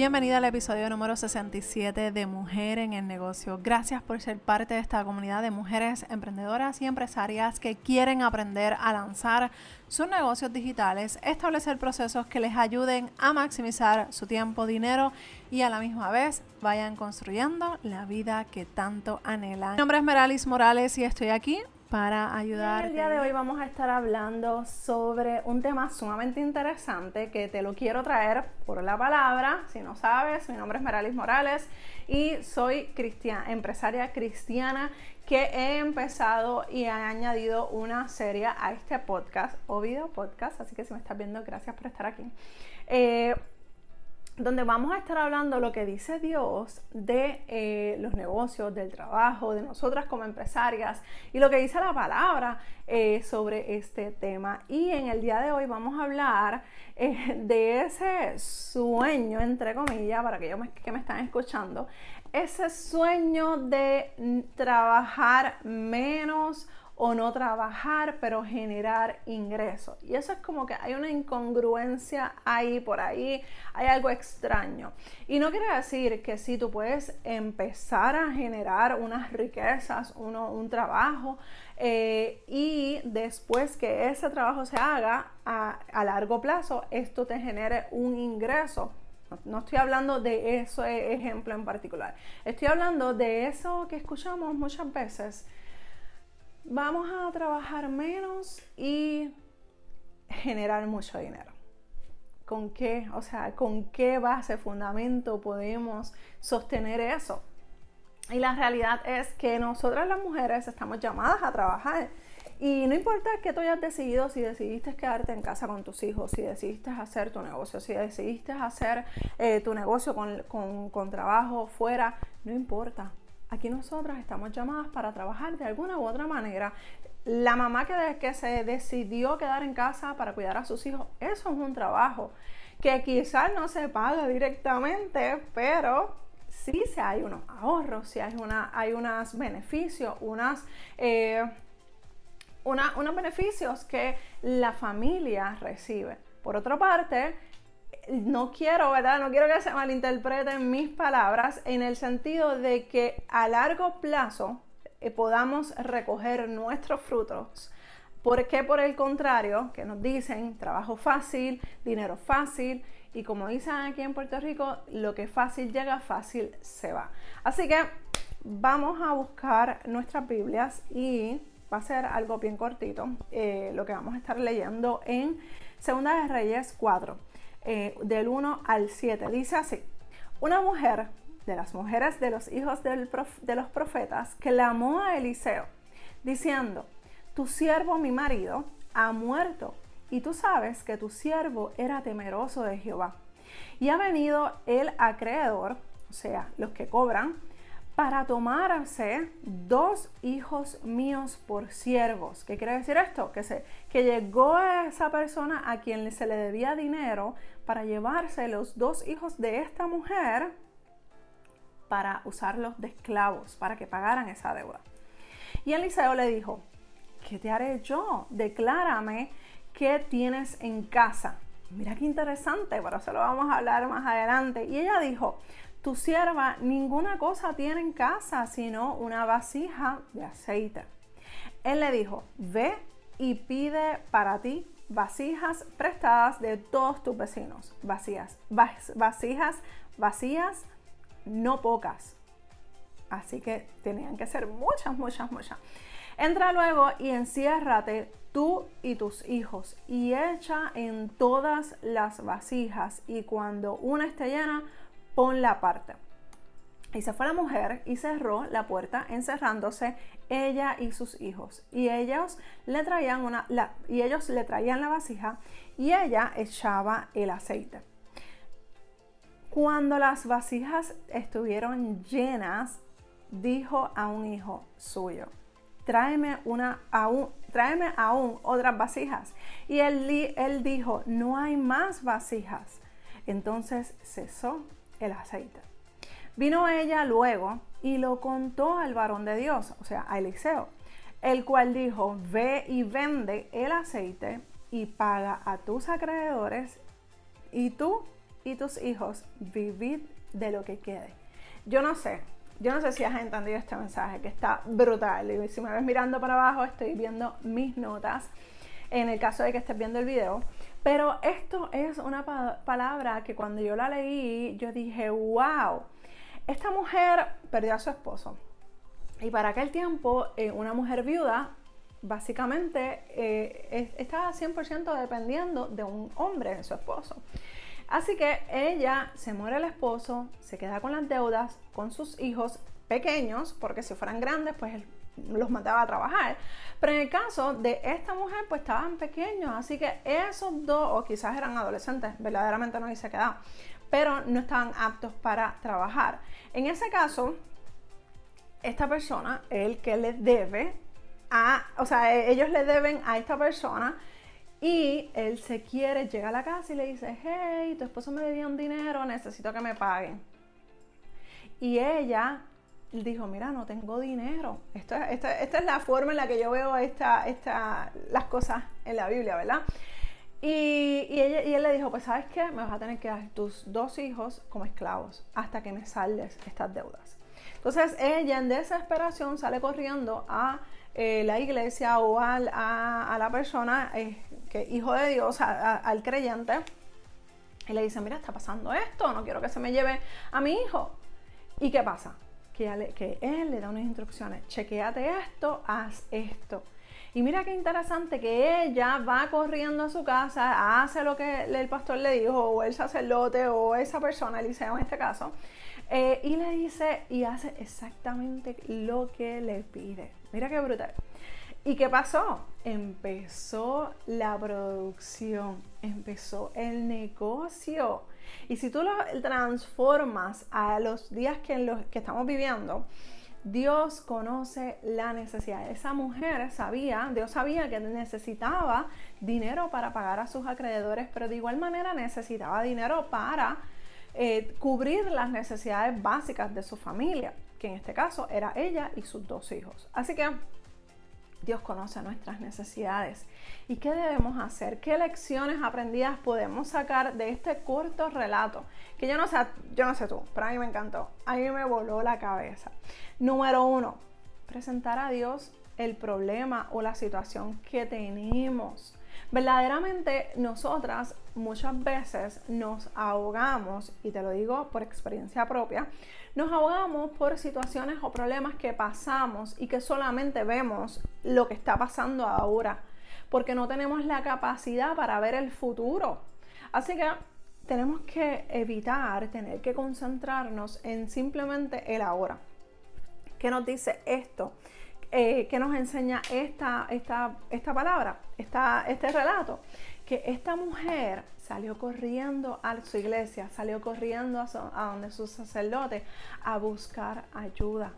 Bienvenida al episodio número 67 de Mujer en el Negocio. Gracias por ser parte de esta comunidad de mujeres emprendedoras y empresarias que quieren aprender a lanzar sus negocios digitales, establecer procesos que les ayuden a maximizar su tiempo, dinero y a la misma vez vayan construyendo la vida que tanto anhelan. Mi nombre es Meralis Morales y estoy aquí para ayudar. El día de hoy vamos a estar hablando sobre un tema sumamente interesante que te lo quiero traer por la palabra. Si no sabes, mi nombre es Meralis Morales y soy cristiana, empresaria cristiana que he empezado y he añadido una serie a este podcast o video podcast. Así que si me estás viendo, gracias por estar aquí. Eh, donde vamos a estar hablando lo que dice Dios de eh, los negocios, del trabajo, de nosotras como empresarias y lo que dice la palabra eh, sobre este tema. Y en el día de hoy vamos a hablar eh, de ese sueño, entre comillas, para aquellos que me están escuchando, ese sueño de trabajar menos o no trabajar, pero generar ingresos. Y eso es como que hay una incongruencia ahí por ahí, hay algo extraño. Y no quiere decir que si tú puedes empezar a generar unas riquezas, uno, un trabajo, eh, y después que ese trabajo se haga a, a largo plazo, esto te genere un ingreso. No estoy hablando de ese ejemplo en particular. Estoy hablando de eso que escuchamos muchas veces vamos a trabajar menos y generar mucho dinero. ¿Con qué? O sea, ¿con qué base, fundamento podemos sostener eso? Y la realidad es que nosotras las mujeres estamos llamadas a trabajar. Y no importa que tú hayas decidido, si decidiste quedarte en casa con tus hijos, si decidiste hacer tu negocio, si decidiste hacer eh, tu negocio con, con trabajo fuera, no importa. Aquí nosotras estamos llamadas para trabajar de alguna u otra manera. La mamá que, que se decidió quedar en casa para cuidar a sus hijos, eso es un trabajo que quizás no se paga directamente, pero sí se hay unos ahorros, sí hay, una, hay unos beneficios, unas, eh, unos beneficios que la familia recibe. Por otra parte, no quiero, ¿verdad? No quiero que se malinterpreten mis palabras en el sentido de que a largo plazo eh, podamos recoger nuestros frutos. Porque por el contrario, que nos dicen trabajo fácil, dinero fácil, y como dicen aquí en Puerto Rico, lo que fácil llega, fácil se va. Así que vamos a buscar nuestras Biblias y va a ser algo bien cortito, eh, lo que vamos a estar leyendo en Segunda de Reyes 4. Eh, del 1 al 7. Dice así, una mujer de las mujeres de los hijos de los profetas clamó a Eliseo, diciendo, tu siervo mi marido ha muerto, y tú sabes que tu siervo era temeroso de Jehová. Y ha venido el acreedor, o sea, los que cobran, para tomarse dos hijos míos por siervos. ¿Qué quiere decir esto? Que, se, que llegó esa persona a quien se le debía dinero para llevarse los dos hijos de esta mujer para usarlos de esclavos, para que pagaran esa deuda. Y Eliseo le dijo, ¿qué te haré yo? Declárame qué tienes en casa. Mira qué interesante, pero eso lo vamos a hablar más adelante. Y ella dijo, tu sierva ninguna cosa tiene en casa sino una vasija de aceite. Él le dijo, ve y pide para ti vasijas prestadas de todos tus vecinos, vacías, vasijas vacías, no pocas. Así que tenían que ser muchas, muchas, muchas. Entra luego y enciérrate tú y tus hijos y echa en todas las vasijas y cuando una esté llena, la aparte. Y se fue la mujer y cerró la puerta, encerrándose ella y sus hijos. Y ellos le traían una, la, y ellos le traían la vasija y ella echaba el aceite. Cuando las vasijas estuvieron llenas, dijo a un hijo suyo: Tráeme una aún, tráeme aún otras vasijas. Y él dijo: No hay más vasijas. Entonces cesó el aceite. Vino ella luego y lo contó al varón de Dios, o sea, a Eliseo, el cual dijo, ve y vende el aceite y paga a tus acreedores y tú y tus hijos, vivid de lo que quede. Yo no sé, yo no sé si has entendido este mensaje que está brutal. Y si me ves mirando para abajo, estoy viendo mis notas en el caso de que estés viendo el video. Pero esto es una palabra que cuando yo la leí, yo dije, wow, esta mujer perdió a su esposo. Y para aquel tiempo, eh, una mujer viuda básicamente eh, estaba 100% dependiendo de un hombre, de su esposo. Así que ella se muere el esposo, se queda con las deudas, con sus hijos pequeños, porque si fueran grandes, pues los mandaba a trabajar. Pero en el caso de esta mujer, pues estaban pequeños, así que esos dos, o quizás eran adolescentes, verdaderamente no dice qué edad, pero no estaban aptos para trabajar. En ese caso, esta persona, el que le debe a, o sea, ellos le deben a esta persona y él se quiere, llega a la casa y le dice, hey, tu esposo me debía un dinero, necesito que me paguen. Y ella dijo, mira, no tengo dinero. esta, es la forma en la que yo veo esta, esta, las cosas en la Biblia, ¿verdad? Y, y, ella, y él le dijo, pues sabes qué, me vas a tener que dar tus dos hijos como esclavos hasta que me saldes estas deudas. Entonces ella en desesperación sale corriendo a eh, la iglesia o a, la persona eh, que hijo de Dios, al creyente, y le dice, mira, está pasando esto, no quiero que se me lleve a mi hijo. ¿Y qué pasa? Que, él le da unas instrucciones, chequeate esto, haz esto. Y mira qué interesante que ella va corriendo a su casa, hace lo que el pastor le dijo, o el sacerdote, o esa persona, Eliseo en este caso, eh, y le dice y hace exactamente lo que le pide. Mira qué brutal. ¿Y qué pasó? Empezó la producción, empezó el negocio. Y si tú lo transformas a los días que, en los que estamos viviendo, Dios conoce la necesidad. Esa mujer sabía, Dios sabía que necesitaba dinero para pagar a sus acreedores, pero de igual manera necesitaba dinero para eh, cubrir las necesidades básicas de su familia, que en este caso era ella y sus dos hijos. Así que Dios conoce nuestras necesidades. ¿Y qué debemos hacer? ¿Qué lecciones aprendidas podemos sacar de este corto relato? Que yo no sé, yo no sé tú, pero a mí me encantó. A mí me voló la cabeza. Número uno, presentar a Dios el problema o la situación que tenemos. Verdaderamente nosotras muchas veces nos ahogamos, y te lo digo por experiencia propia, nos ahogamos por situaciones o problemas que pasamos y que solamente vemos lo que está pasando ahora, porque no tenemos la capacidad para ver el futuro. Así que tenemos que evitar tener que concentrarnos en simplemente el ahora. ¿Qué nos dice esto? Eh, que nos enseña esta, esta, esta palabra, esta, este relato, que esta mujer salió corriendo a su iglesia, salió corriendo a, a donde su sacerdote a buscar ayuda.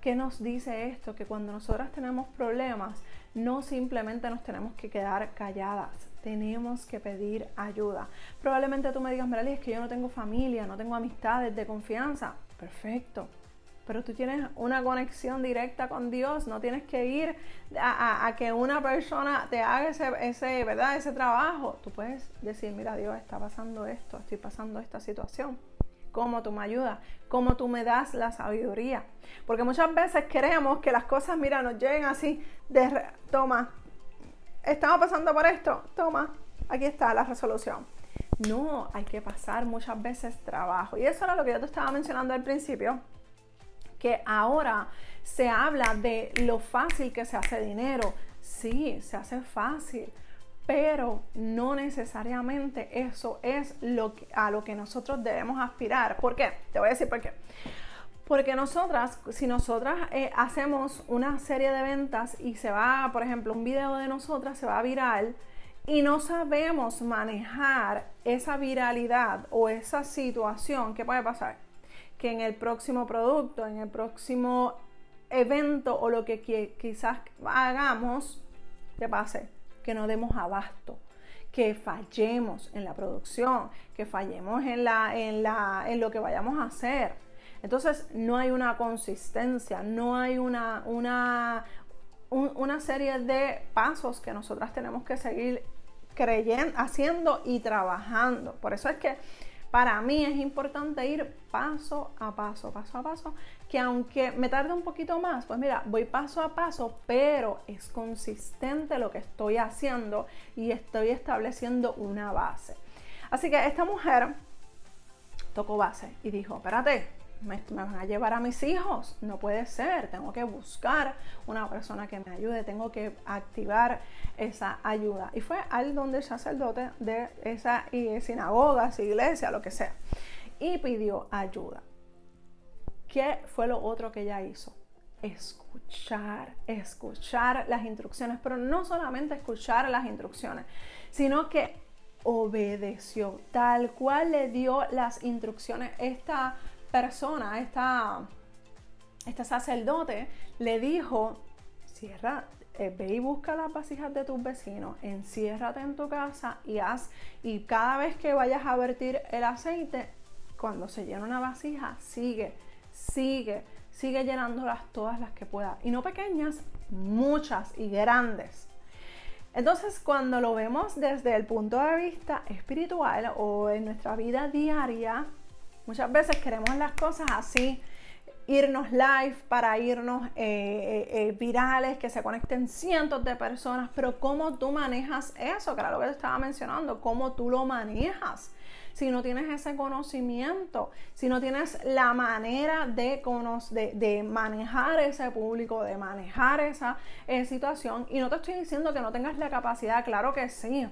¿Qué nos dice esto? Que cuando nosotras tenemos problemas, no simplemente nos tenemos que quedar calladas, tenemos que pedir ayuda. Probablemente tú me digas, Merali, es que yo no tengo familia, no tengo amistades de confianza. Perfecto, pero tú tienes una conexión directa con Dios, no tienes que ir a, que una persona te haga ese, ese, ¿verdad? ese trabajo. Tú puedes decir, mira Dios, está pasando esto, estoy pasando esta situación. ¿Cómo tú me ayudas? ¿Cómo tú me das la sabiduría? Porque muchas veces queremos que las cosas, mira, nos lleguen así, de, toma, estamos pasando por esto, toma, aquí está la resolución. No, hay que pasar muchas veces trabajo. Y eso era lo que yo te estaba mencionando al principio que ahora se habla de lo fácil que se hace dinero. Sí, se hace fácil, pero no necesariamente eso es lo a lo que nosotros debemos aspirar. ¿Por qué? Te voy a decir por qué. Porque nosotras, si nosotras eh, hacemos una serie de ventas y se va, por ejemplo, un video de nosotras se va viral y no sabemos manejar esa viralidad o esa situación, ¿qué puede pasar? Que en el próximo producto, en el próximo evento o lo que quizás hagamos, que pase, que no demos abasto, que fallemos en la producción, que fallemos en, la, en, la, en lo que vayamos a hacer. Entonces no hay una consistencia, no hay una, una, una serie de pasos que nosotras tenemos que seguir creyendo, haciendo y trabajando. Por eso es que para mí es importante ir paso a paso, paso a paso, que aunque me tarde un poquito más, pues mira, voy paso a paso, pero es consistente lo que estoy haciendo y estoy estableciendo una base. Así que esta mujer tocó base y dijo, espérate, me, van a llevar a mis hijos, no puede ser, tengo que buscar una persona que me ayude, tengo que activar esa ayuda. Y fue al donde el sacerdote de esa sinagoga, esa iglesia, lo que sea, y pidió ayuda. ¿Qué fue lo otro que ella hizo? Escuchar, escuchar las instrucciones, pero no solamente escuchar las instrucciones, sino que obedeció, tal cual le dio las instrucciones esta persona, esta, sacerdote, le dijo, cierra, eh, ve y busca las vasijas de tus vecinos, enciérrate en tu casa y haz, y cada vez que vayas a vertir el aceite, cuando se llena una vasija, sigue, sigue, sigue llenándolas todas las que puedas. Y no pequeñas, muchas y grandes. Entonces, cuando lo vemos desde el punto de vista espiritual o en nuestra vida diaria, Muchas veces queremos las cosas así, irnos live para irnos eh, eh, eh, virales, que se conecten cientos de personas, pero ¿cómo tú manejas eso? Que era lo que te estaba mencionando, ¿cómo tú lo manejas? Si no tienes ese conocimiento, si no tienes la manera de, de, de manejar ese público, de manejar esa situación, y no te estoy diciendo que no tengas la capacidad, claro que sí,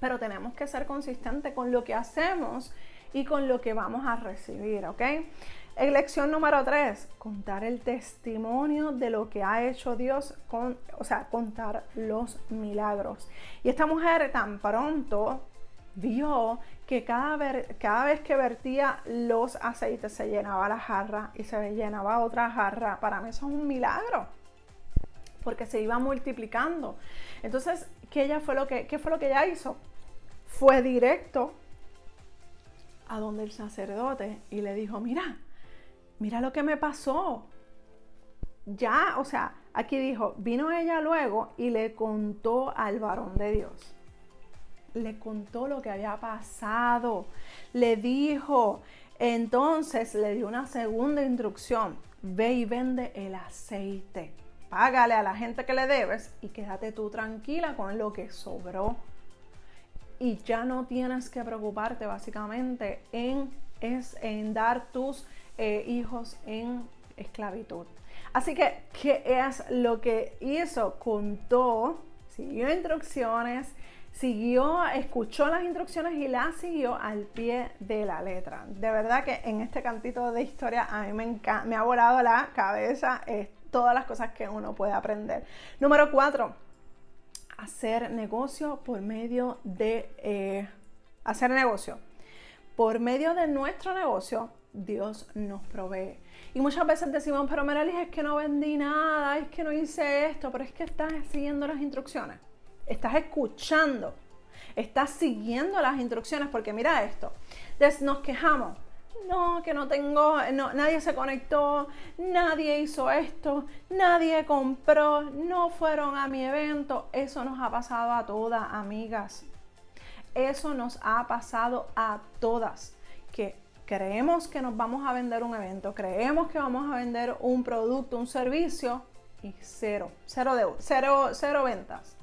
pero tenemos que ser consistentes con lo que hacemos y con lo que vamos a recibir, ¿ok? Lección número tres, contar el testimonio de lo que ha hecho Dios, con, o sea, contar los milagros. Y esta mujer tan pronto vio que cada, cada vez que vertía los aceites se llenaba la jarra y se llenaba otra jarra. Para mí eso es un milagro, porque se iba multiplicando. Entonces, ¿qué, ella fue lo que, ¿qué fue lo que ella hizo? Fue directo a donde el sacerdote y le dijo, mira, mira lo que me pasó. Ya, o sea, aquí dijo, vino ella luego y le contó al varón de Dios. Le contó lo que había pasado. Le dijo, entonces le dio una segunda instrucción. Ve y vende el aceite. Págale a la gente que le debes y quédate tú tranquila con lo que sobró y ya no tienes que preocuparte básicamente en, es, en dar tus eh, hijos en esclavitud. Así que, ¿qué es lo que hizo? Contó, siguió instrucciones, siguió, escuchó las instrucciones y las siguió al pie de la letra. De verdad que en este cantito de historia a mí me, me ha volado la cabeza todas las cosas que uno puede aprender. Número cuatro, hacer negocio por medio de eh, hacer negocio. Por medio de nuestro negocio, Dios nos provee. Y muchas veces decimos, pero Meralis, es que no vendí nada, es que no hice esto, pero es que estás siguiendo las instrucciones. Estás escuchando, estás siguiendo las instrucciones, porque mira esto, nos quejamos, no, que no tengo, nadie se conectó, nadie hizo esto, nadie compró, no fueron a mi evento. Eso nos ha pasado a todas, amigas. Eso nos ha pasado a todas. Que creemos que nos vamos a vender un evento, creemos que vamos a vender un producto, un servicio y cero, cero, de, cero, cero ventas.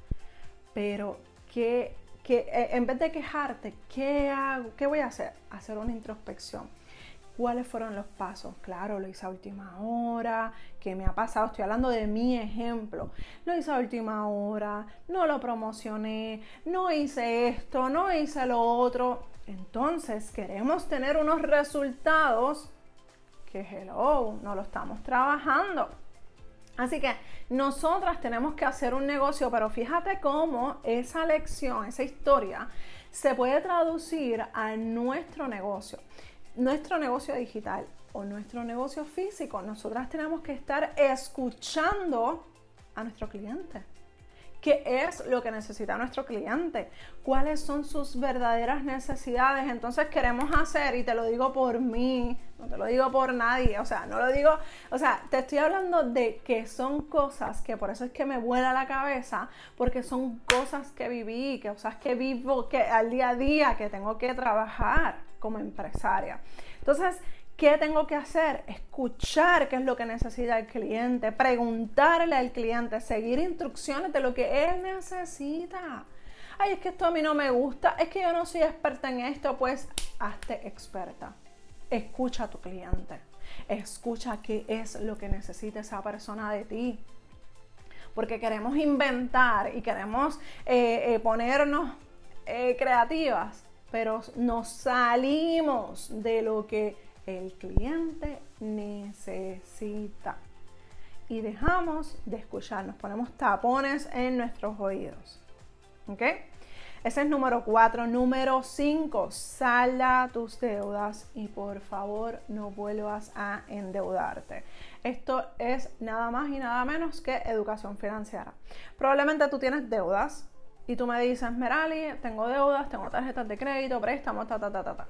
Pero que, en vez de quejarte, ¿qué hago? ¿Qué voy a hacer? Hacer una introspección cuáles fueron los pasos. Claro, lo hice a última hora, ¿qué me ha pasado? Estoy hablando de mi ejemplo. Lo hice a última hora, no lo promocioné, no hice esto, no hice lo otro. Entonces queremos tener unos resultados que, hello, no lo estamos trabajando. Así que nosotras tenemos que hacer un negocio, pero fíjate cómo esa lección, esa historia, se puede traducir a nuestro negocio nuestro negocio digital o nuestro negocio físico, nosotras tenemos que estar escuchando a nuestro cliente. ¿Qué es lo que necesita nuestro cliente? ¿Cuáles son sus verdaderas necesidades? Entonces queremos hacer, y te lo digo por mí, no te lo digo por nadie, o sea, no lo digo, o sea, te estoy hablando de que son cosas que por eso es que me vuela la cabeza, porque son cosas que viví, que cosas que vivo que al día a día, que tengo que trabajar. Como empresaria. Entonces, ¿qué tengo que hacer? Escuchar qué es lo que necesita el cliente, preguntarle al cliente, seguir instrucciones de lo que él necesita. Ay, es que esto a mí no me gusta, es que yo no soy experta en esto, pues hazte experta. Escucha a tu cliente. Escucha qué es lo que necesita esa persona de ti porque queremos inventar y queremos eh, eh, ponernos eh, creativas, pero nos salimos de lo que el cliente necesita y dejamos de escuchar, nos ponemos tapones en nuestros oídos. ¿Ok? Ese es número cuatro. Número cinco, salda tus deudas y por favor no vuelvas a endeudarte. Esto es nada más y nada menos que educación financiera. Probablemente tú tienes deudas y tú me dices, Merali, tengo deudas, tengo tarjetas de crédito, préstamos, ta, ta, ta, ta, ta.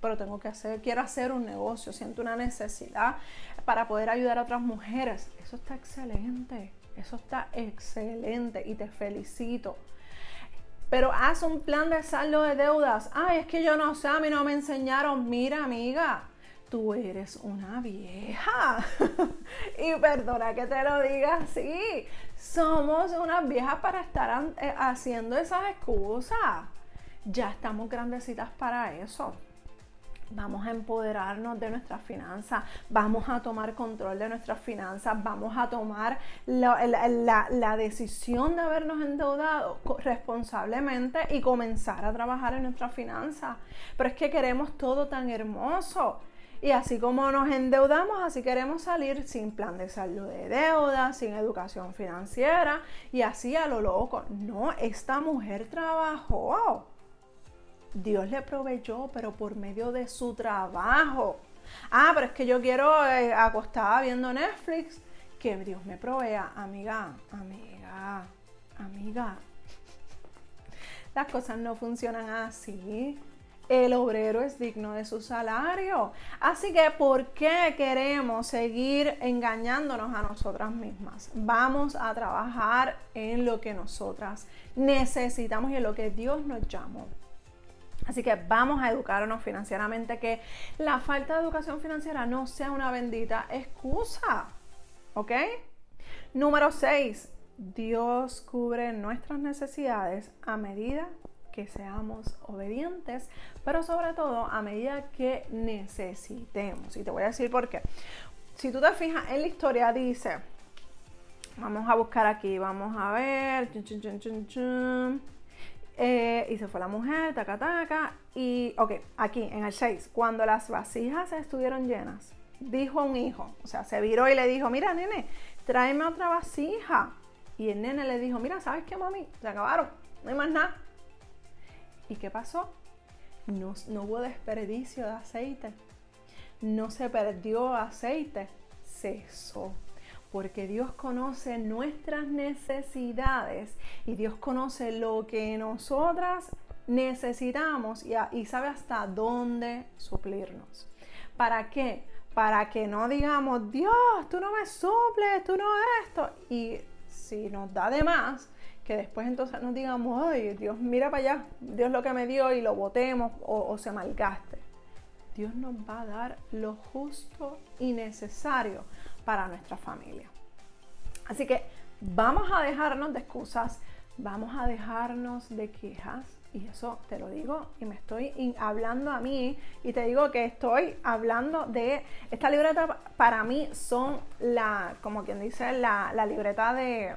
Pero tengo que hacer, quiero hacer un negocio, siento una necesidad para poder ayudar a otras mujeres. Eso está excelente, eso está excelente y te felicito pero haz un plan de saldo de deudas. Ay, es que yo no sé, a mí no me enseñaron. Mira, amiga, tú eres una vieja. y perdona que te lo diga así. Somos unas viejas para estar eh, haciendo esas excusas. Ya estamos grandecitas para eso vamos a empoderarnos de nuestras finanzas, vamos a tomar control de nuestras finanzas, vamos a tomar la, decisión de habernos endeudado responsablemente y comenzar a trabajar en nuestras finanzas. Pero es que queremos todo tan hermoso. Y así como nos endeudamos, así queremos salir sin plan de salud de deuda, sin educación financiera y así a lo loco. No, esta mujer trabajó Dios le proveyó, pero por medio de su trabajo. Ah, pero es que yo quiero eh, acostada viendo Netflix. Que Dios me provea, amiga, amiga, amiga. Las cosas no funcionan así. El obrero es digno de su salario. Así que, ¿por qué queremos seguir engañándonos a nosotras mismas? Vamos a trabajar en lo que nosotras necesitamos y en lo que Dios nos llamó. Así que vamos a educarnos financieramente, que la falta de educación financiera no sea una bendita excusa. ¿Ok? Número 6. Dios cubre nuestras necesidades a medida que seamos obedientes, pero sobre todo a medida que necesitemos. Y te voy a decir por qué. Si tú te fijas en la historia, dice, vamos a buscar aquí, vamos a ver. Eh, y se fue la mujer, taca, taca. Y, ok, aquí en el 6, cuando las vasijas estuvieron llenas, dijo un hijo, o sea, se viró y le dijo, mira, nene, tráeme otra vasija. Y el nene le dijo, mira, ¿sabes qué, mami? Se acabaron, no hay más nada. ¿Y qué pasó? No, no hubo desperdicio de aceite. No se perdió aceite, cesó porque Dios conoce nuestras necesidades y Dios conoce lo que nosotras necesitamos y, sabe hasta dónde suplirnos. ¿Para qué? Para que no digamos, Dios, tú no me suples, tú no esto. Y si nos da de más, que después entonces nos digamos, ay, Dios, mira para allá, Dios lo que me dio y lo botemos o, se malgaste. Dios nos va a dar lo justo y necesario para nuestra familia. Así que vamos a dejarnos de excusas, vamos a dejarnos de quejas. Y eso te lo digo y me estoy hablando a mí y te digo que estoy hablando de esta libreta para mí son la, como quien dice, la libreta de,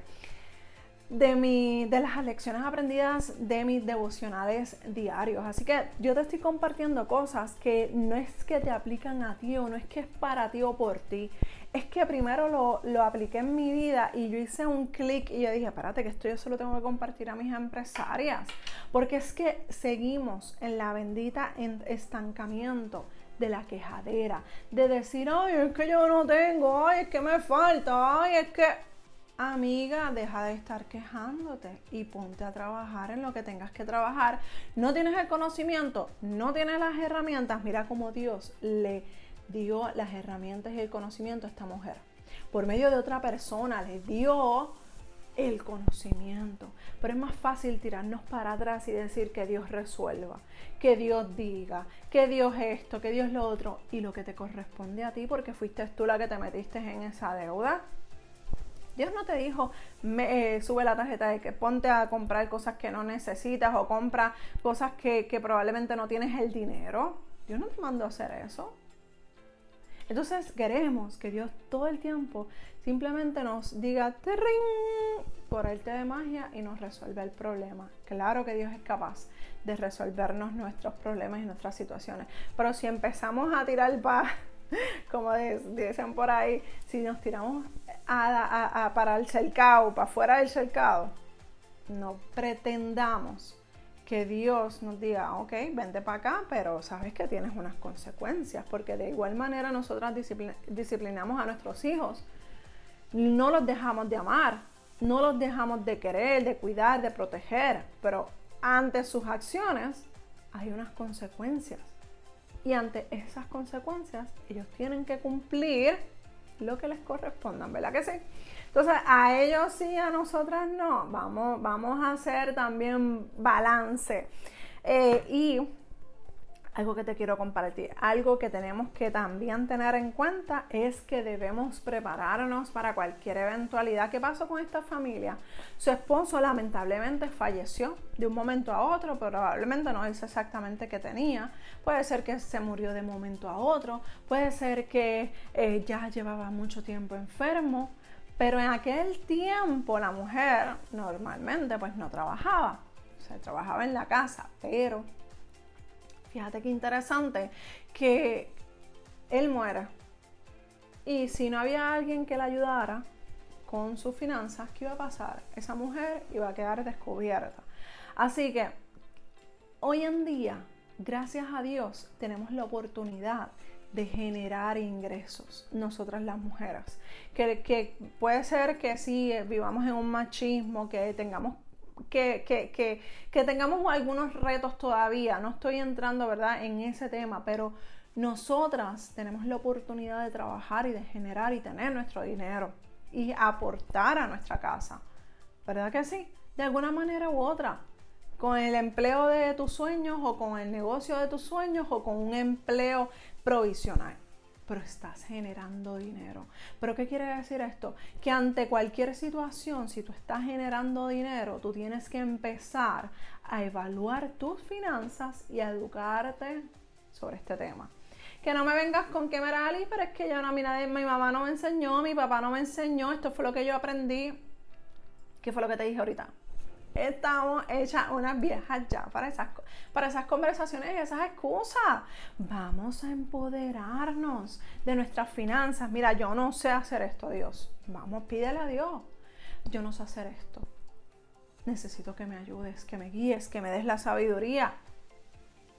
de, de las lecciones aprendidas de mis devocionales diarios. Así que yo te estoy compartiendo cosas que no es que te aplican a ti o no es que es para ti o por ti. Es que primero lo, lo apliqué en mi vida y yo hice un clic y yo dije, espérate, que esto yo solo tengo que compartir a mis empresarias. Porque es que seguimos en la bendita estancamiento de la quejadera, de decir, ay, es que yo no tengo, ay, es que me falta, ay, es que Amiga, deja de estar quejándote y ponte a trabajar en lo que tengas que trabajar. No tienes el conocimiento, no tienes las herramientas. Mira cómo Dios le dio las herramientas y el conocimiento a esta mujer. Por medio de otra persona le dio el conocimiento. Pero es más fácil tirarnos para atrás y decir que Dios resuelva, que Dios diga, que Dios esto, que Dios lo otro, y lo que te corresponde a ti porque fuiste tú la que te metiste en esa deuda. Dios no te dijo, me, eh, sube la tarjeta de que ponte a comprar cosas que no necesitas o compra cosas que, probablemente no tienes el dinero. Dios no te mandó a hacer eso. Entonces queremos que Dios todo el tiempo simplemente nos diga por arte de magia y nos resuelva el problema. Claro que Dios es capaz de resolvernos nuestros problemas y nuestras situaciones, pero si empezamos a tirar para, como dicen por ahí, si nos tiramos para el cercado, para fuera del cercado, no pretendamos que Dios nos diga, ok, vente para acá, pero sabes que tienes unas consecuencias, porque de igual manera nosotras disciplinamos a nuestros hijos no los dejamos de amar, no los dejamos de querer, de cuidar, de proteger, pero ante sus acciones hay unas consecuencias. Y ante esas consecuencias ellos tienen que cumplir lo que les correspondan, ¿verdad que sí? Entonces, a ellos sí, a nosotras no. Vamos, vamos a hacer también balance. Eh, y algo que te quiero compartir, algo que tenemos que también tener en cuenta es que debemos prepararnos para cualquier eventualidad. ¿Qué pasó con esta familia? Su esposo lamentablemente falleció de un momento a otro, probablemente no dice exactamente qué tenía. Puede ser que se murió de momento a otro, puede ser que eh, ya llevaba mucho tiempo enfermo, pero en aquel tiempo la mujer normalmente pues no trabajaba, o sea, trabajaba en la casa, pero Fíjate qué interesante que él muere. Y si no había alguien que le ayudara con sus finanzas, ¿qué iba a pasar? Esa mujer iba a quedar descubierta. Así que hoy en día, gracias a Dios, tenemos la oportunidad de generar ingresos, nosotras las mujeres. Que, puede ser que sí vivamos en un machismo, que tengamos que, tengamos algunos retos todavía. No estoy entrando, ¿verdad?, en ese tema, pero nosotras tenemos la oportunidad de trabajar y de generar y tener nuestro dinero y aportar a nuestra casa. ¿Verdad que sí? De alguna manera u otra. Con el empleo de tus sueños o con el negocio de tus sueños o con un empleo provisional pero estás generando dinero. ¿Pero qué quiere decir esto? Que ante cualquier situación, si tú estás generando dinero, tú tienes que empezar a evaluar tus finanzas y a educarte sobre este tema. Que no me vengas con que Merali, pero es que yo no, mi, mi mamá no me enseñó, mi papá no me enseñó, esto fue lo que yo aprendí. ¿Qué fue lo que te dije ahorita? Estamos hechas unas viejas ya para esas, para esas conversaciones y esas excusas. Vamos a empoderarnos de nuestras finanzas. Mira, yo no sé hacer esto, Dios. Vamos, pídele a Dios. Yo no sé hacer esto. Necesito que me ayudes, que me guíes, que me des la sabiduría.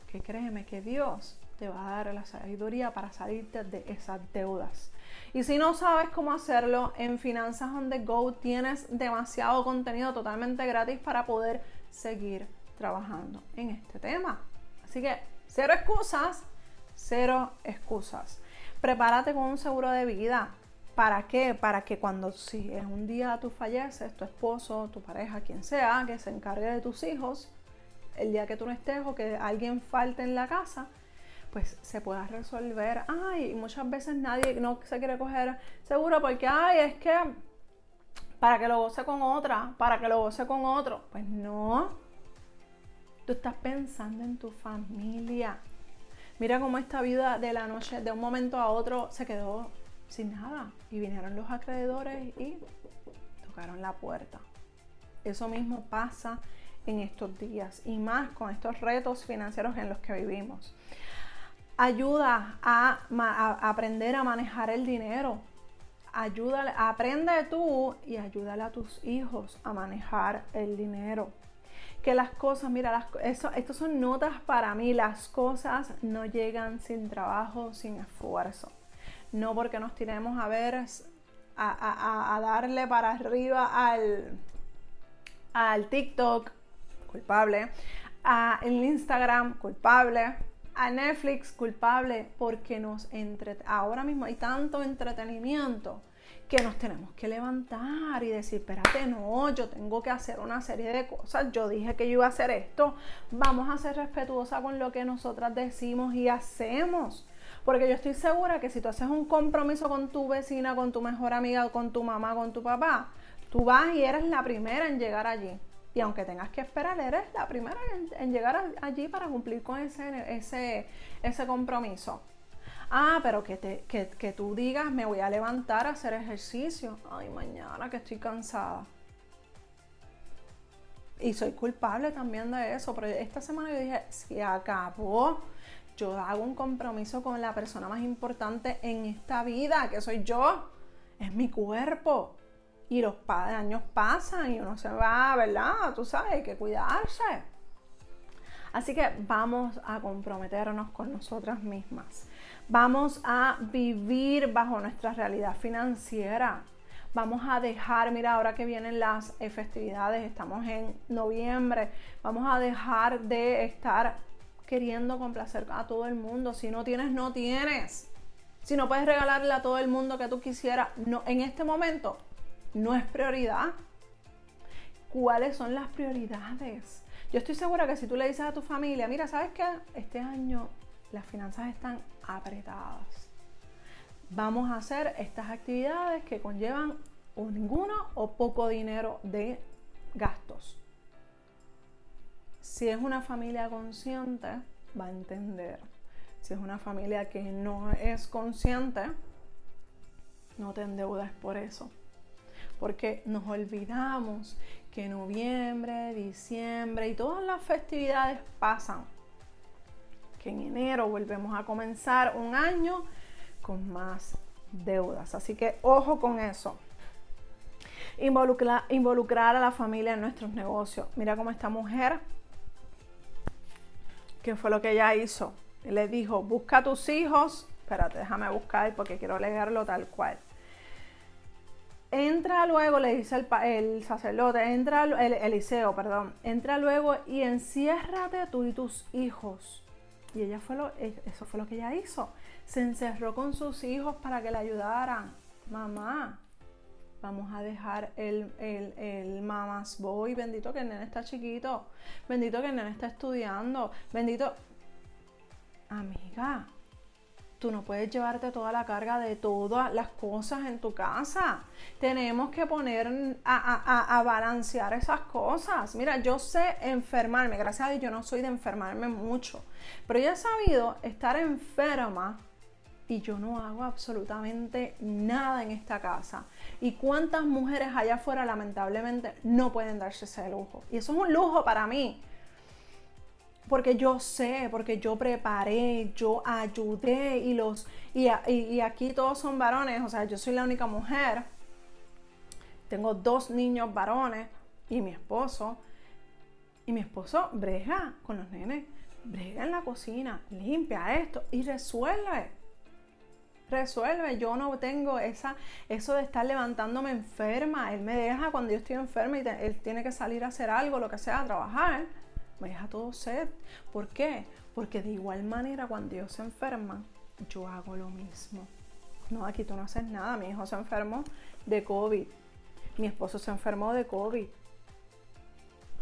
Que créeme que Dios te va a dar la sabiduría para salirte de esas deudas. Y si no sabes cómo hacerlo, en Finanzas on the Go tienes demasiado contenido totalmente gratis para poder seguir trabajando en este tema. Así que cero excusas, cero excusas. Prepárate con un seguro de vida. ¿Para qué? Para que cuando si es un día tú falleces, tu esposo, tu pareja, quien sea, que se encargue de tus hijos, el día que tú no estés o que alguien falte en la casa, pues se pueda resolver. Ay, muchas veces nadie no se quiere coger seguro porque, ay, es que para que lo goce con otra, para que lo goce con otro. Pues no. Tú estás pensando en tu familia. Mira cómo esta vida de la noche, de un momento a otro, se quedó sin nada. Y vinieron los acreedores y tocaron la puerta. Eso mismo pasa en estos días y más con estos retos financieros en los que vivimos ayuda a, aprender a manejar el dinero. Ayúdale, aprende tú y ayúdale a tus hijos a manejar el dinero. Que las cosas, mira, las, eso, estas son notas para mí, las cosas no llegan sin trabajo, sin esfuerzo. No porque nos tiremos a ver, a, darle para arriba al, al TikTok, culpable, al Instagram, culpable, a Netflix culpable porque nos entre ahora mismo hay tanto entretenimiento que nos tenemos que levantar y decir, espérate, no, yo tengo que hacer una serie de cosas, yo dije que yo iba a hacer esto, vamos a ser respetuosa con lo que nosotras decimos y hacemos. Porque yo estoy segura que si tú haces un compromiso con tu vecina, con tu mejor amiga, con tu mamá, con tu papá, tú vas y eres la primera en llegar allí. Y aunque tengas que esperar, eres la primera en, llegar allí para cumplir con ese, ese, ese compromiso. Ah, pero que, te, que, tú digas, me voy a levantar a hacer ejercicio. Ay, mañana que estoy cansada. Y soy culpable también de eso. Pero esta semana yo dije, se acabó. Yo hago un compromiso con la persona más importante en esta vida, que soy yo. Es mi cuerpo. Y los años pasan y uno se va, ¿verdad? Tú sabes, hay que cuidarse. Así que vamos a comprometernos con nosotras mismas. Vamos a vivir bajo nuestra realidad financiera. Vamos a dejar, mira, ahora que vienen las festividades, estamos en noviembre, vamos a dejar de estar queriendo complacer a todo el mundo. Si no tienes, no tienes. Si no puedes regalarle a todo el mundo que tú quisieras, no, en este momento no es prioridad. ¿Cuáles son las prioridades? Yo estoy segura que si tú le dices a tu familia, mira, ¿sabes qué? Este año las finanzas están apretadas. Vamos a hacer estas actividades que conllevan o ninguno o poco dinero de gastos. Si es una familia consciente, va a entender. Si es una familia que no es consciente, no te endeudas por eso. Porque nos olvidamos que noviembre, diciembre y todas las festividades pasan que en enero volvemos a comenzar un año con más deudas. Así que ojo con eso. involucrar a la familia en nuestros negocios. Mira cómo esta mujer, ¿qué fue lo que ella hizo? Le dijo, busca a tus hijos. Espérate, déjame buscar porque quiero leerlo tal cual. Entra luego, le dice el, sacerdote, entra el Eliseo, perdón, entra luego y enciérrate tú y tus hijos y ella fue lo, e, eso fue lo que ella hizo. Se encerró con sus hijos para que le ayudaran. Mamá, vamos a dejar el, el, el mamás boy. Bendito que el nene está chiquito. Bendito que el nene está estudiando. Bendito. Amiga, Tú no puedes llevarte toda la carga de todas las cosas en tu casa. Tenemos que poner a, balancear esas cosas. Mira, yo sé enfermarme. Gracias a Dios yo no soy de enfermarme mucho. Pero yo he sabido estar enferma y yo no hago absolutamente nada en esta casa. ¿Y cuántas mujeres allá afuera lamentablemente no pueden darse ese lujo? Y eso es un lujo para mí porque yo sé, porque yo preparé, yo ayudé y los y, aquí todos son varones, o sea, yo soy la única mujer. Tengo dos niños varones y mi esposo. Y mi esposo brega con los nenes, brega en la cocina, limpia esto y resuelve. Resuelve, yo no tengo esa, eso de estar levantándome enferma. Él me deja cuando yo estoy enferma y él tiene que salir a hacer algo, lo que sea, a trabajar me deja todo ser. ¿Por qué? Porque de igual manera cuando ellos se enferman, yo hago lo mismo. No, aquí tú no haces nada. Mi hijo se enfermó de COVID. Mi esposo se enfermó de COVID.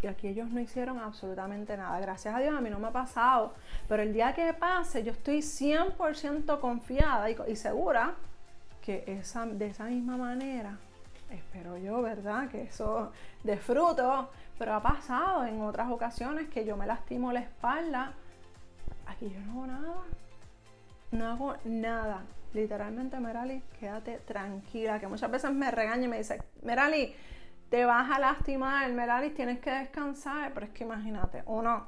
Y aquí ellos no hicieron absolutamente nada. Gracias a Dios a mí no me ha pasado. Pero el día que pase, yo estoy 100% confiada y, segura que esa, de esa misma manera, espero yo, ¿verdad? Que eso de pero ha pasado en otras ocasiones que yo me lastimo la espalda. Aquí yo no hago nada. No hago nada. Literalmente, Merali, quédate tranquila. Que muchas veces me regaña y me dice, Merali, te vas a lastimar, Merali, tienes que descansar. Pero es que imagínate, uno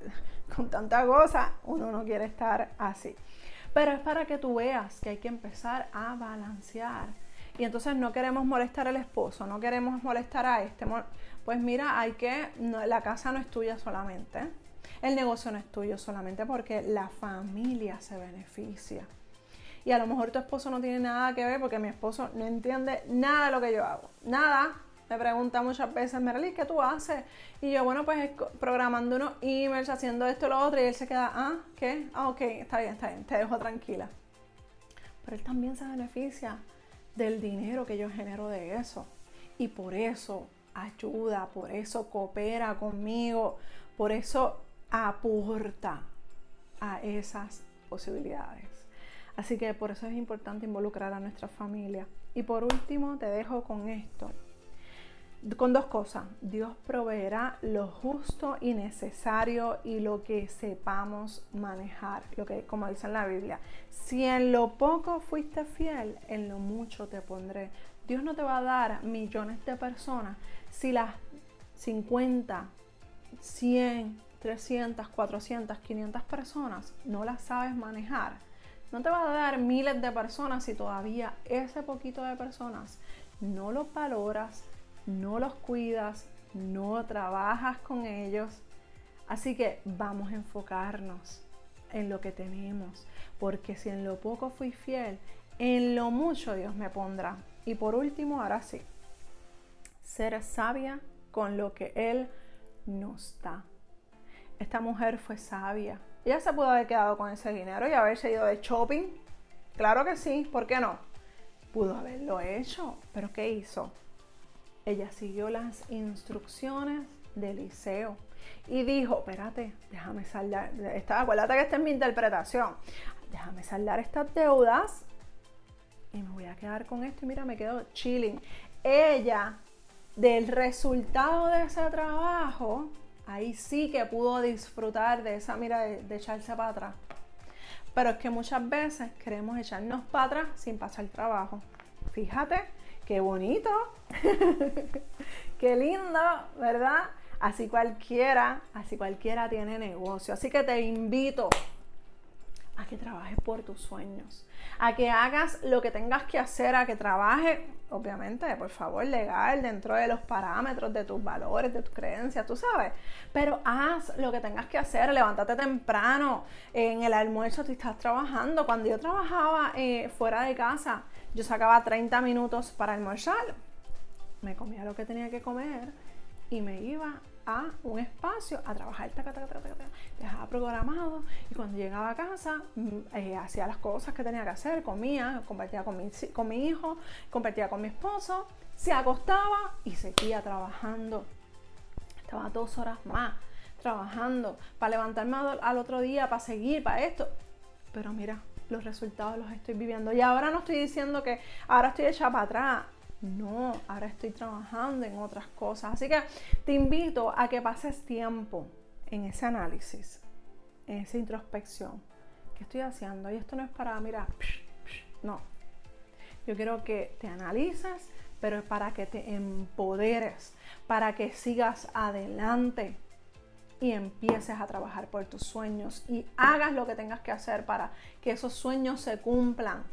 con tanta cosa, uno no quiere estar así. Pero es para que tú veas que hay que empezar a balancear. Y entonces no queremos molestar al esposo, no queremos molestar a este pues mira, hay que, la casa no es tuya solamente, el negocio no es tuyo solamente porque la familia se beneficia. Y a lo mejor tu esposo no tiene nada que ver porque mi esposo no entiende nada de lo que yo hago. Nada. Me pregunta muchas veces, Merly, ¿qué tú haces? Y yo, bueno, pues programando unos emails, haciendo esto y lo otro. Y él se queda, ah, ¿qué? Ah, ok, está bien, está bien, te dejo tranquila. Pero él también se beneficia del dinero que yo genero de eso. Y por eso ayuda, por eso coopera conmigo, por eso aporta a esas posibilidades. Así que por eso es importante involucrar a nuestra familia. Y por último, te dejo con esto con dos cosas. Dios proveerá lo justo y necesario y lo que sepamos manejar, lo que como dice en la Biblia. Si en lo poco fuiste fiel, en lo mucho te pondré. Dios no te va a dar millones de personas si las 50, 100, 300, 400, 500 personas no las sabes manejar. No te va a dar miles de personas si todavía ese poquito de personas no los valoras, no los cuidas, no trabajas con ellos. Así que vamos a enfocarnos en lo que tenemos, porque si en lo poco fui fiel, en lo mucho Dios me pondrá. Y por último, ahora sí, ser sabia con lo que Él nos da. Esta mujer fue sabia. Ella se pudo haber quedado con ese dinero y haberse ido de shopping. Claro que sí, ¿por qué no? Pudo haberlo hecho, pero ¿qué hizo? Ella siguió las instrucciones de Eliseo y dijo, espérate, déjame saldar, esta, acuérdate que esta es mi interpretación, déjame saldar estas deudas y me voy a quedar con esto y mira, me quedo chilling. Ella, del resultado de ese trabajo, ahí sí que pudo disfrutar de esa mira de, de echarse para atrás. Pero es que muchas veces queremos echarnos para atrás sin pasar trabajo. Fíjate qué bonito, qué lindo, ¿verdad? Así cualquiera, así cualquiera tiene negocio. Así que te invito a que trabajes por tus sueños, a que hagas lo que tengas que hacer, a que trabajes, obviamente, por favor, legal, dentro de los parámetros de tus valores, de tus creencias, tú sabes, pero haz lo que tengas que hacer, levántate temprano, en el almuerzo tú estás trabajando. Cuando yo trabajaba eh, fuera de casa, yo sacaba 30 minutos para almorzar, me comía lo que tenía que comer y me iba a un espacio a trabajar, dejaba programado y cuando llegaba a casa mm, eh, hacía las cosas que tenía que hacer, comía, compartía con mi, con mi hijo, compartía con mi esposo, se acostaba y seguía trabajando. Estaba dos horas más trabajando para levantarme al otro día, para seguir, para esto. Pero mira, los resultados los estoy viviendo. Y ahora no estoy diciendo que ahora estoy hecha para atrás. No, ahora estoy trabajando en otras cosas. Así que te invito a que pases tiempo en ese análisis, en esa introspección. ¿Qué estoy haciendo? Y esto no es para, mira, no. Yo quiero que te analices, pero es para que te empoderes, para que sigas adelante y empieces a trabajar por tus sueños y hagas lo que tengas que hacer para que esos sueños se cumplan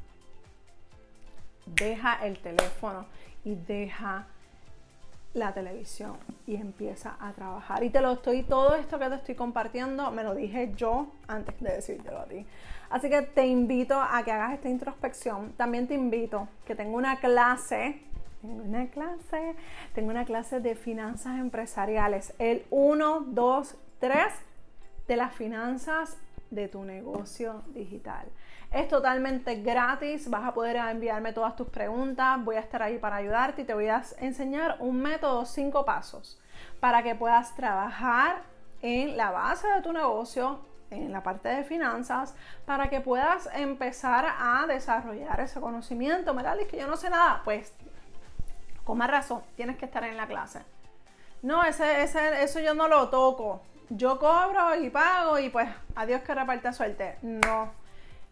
deja el teléfono y deja la televisión y empieza a trabajar. Y te lo estoy, todo esto que te estoy compartiendo, me lo dije yo antes de decírtelo a ti. Así que te invito a que hagas esta introspección. También te invito que tengo una clase, tengo una clase, tengo una clase de finanzas empresariales, el 1, 2, 3 de las finanzas de tu negocio digital. Es totalmente gratis, vas a poder enviarme todas tus preguntas, voy a estar ahí para ayudarte y te voy a enseñar un método, cinco pasos, para que puedas trabajar en la base de tu negocio, en la parte de finanzas, para que puedas empezar a desarrollar ese conocimiento. ¿Me que yo no sé nada? Pues, con más razón, tienes que estar en la clase. No, ese, ese, eso yo no lo toco yo cobro y pago y pues adiós que reparte suerte. No.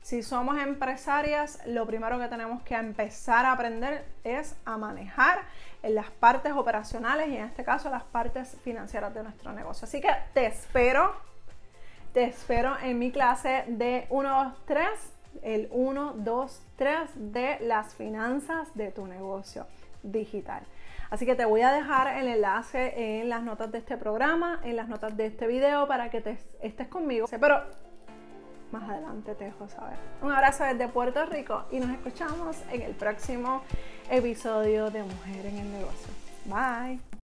Si somos empresarias, lo primero que tenemos que empezar a aprender es a manejar en las partes operacionales y en este caso las partes financieras de nuestro negocio. Así que te espero, te espero en mi clase de 1, 2, 3, el 1, 2, 3 de las finanzas de tu negocio digital. Así que te voy a dejar el enlace en las notas de este programa, en las notas de este video para que te estés conmigo. Pero más adelante te dejo saber. Un abrazo desde Puerto Rico y nos escuchamos en el próximo episodio de Mujer en el Negocio. Bye.